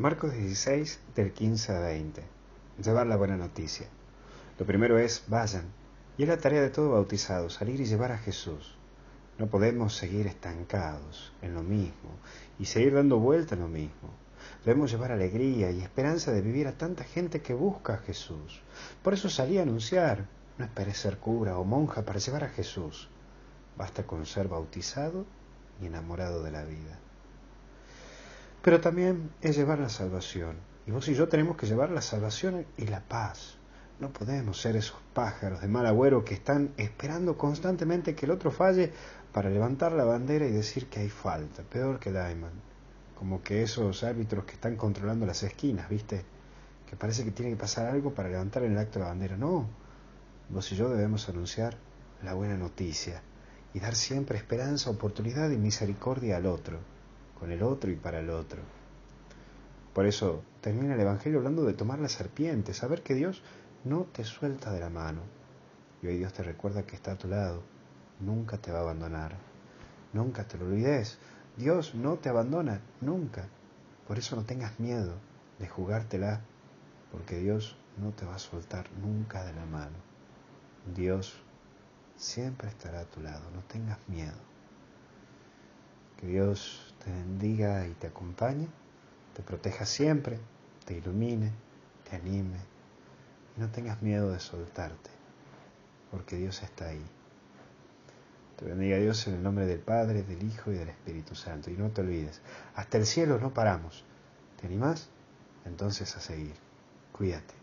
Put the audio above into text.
Marcos 16, del 15 a 20. Llevar la buena noticia. Lo primero es, vayan. Y es la tarea de todo bautizado, salir y llevar a Jesús. No podemos seguir estancados en lo mismo y seguir dando vuelta en lo mismo. Debemos llevar alegría y esperanza de vivir a tanta gente que busca a Jesús. Por eso salí a anunciar. No esperes ser cura o monja para llevar a Jesús. Basta con ser bautizado y enamorado de la vida pero también es llevar la salvación. Y vos y yo tenemos que llevar la salvación y la paz. No podemos ser esos pájaros de mal agüero que están esperando constantemente que el otro falle para levantar la bandera y decir que hay falta, peor que Diamond. Como que esos árbitros que están controlando las esquinas, ¿viste? Que parece que tiene que pasar algo para levantar en el acto la bandera. No, vos y yo debemos anunciar la buena noticia y dar siempre esperanza, oportunidad y misericordia al otro con el otro y para el otro. Por eso termina el Evangelio hablando de tomar la serpiente, saber que Dios no te suelta de la mano. Y hoy Dios te recuerda que está a tu lado, nunca te va a abandonar. Nunca te lo olvides. Dios no te abandona, nunca. Por eso no tengas miedo de jugártela, porque Dios no te va a soltar nunca de la mano. Dios siempre estará a tu lado, no tengas miedo. Que Dios te bendiga y te acompañe, te proteja siempre, te ilumine, te anime y no tengas miedo de soltarte, porque Dios está ahí. Te bendiga Dios en el nombre del Padre, del Hijo y del Espíritu Santo. Y no te olvides, hasta el cielo no paramos. ¿Te animás? Entonces a seguir. Cuídate.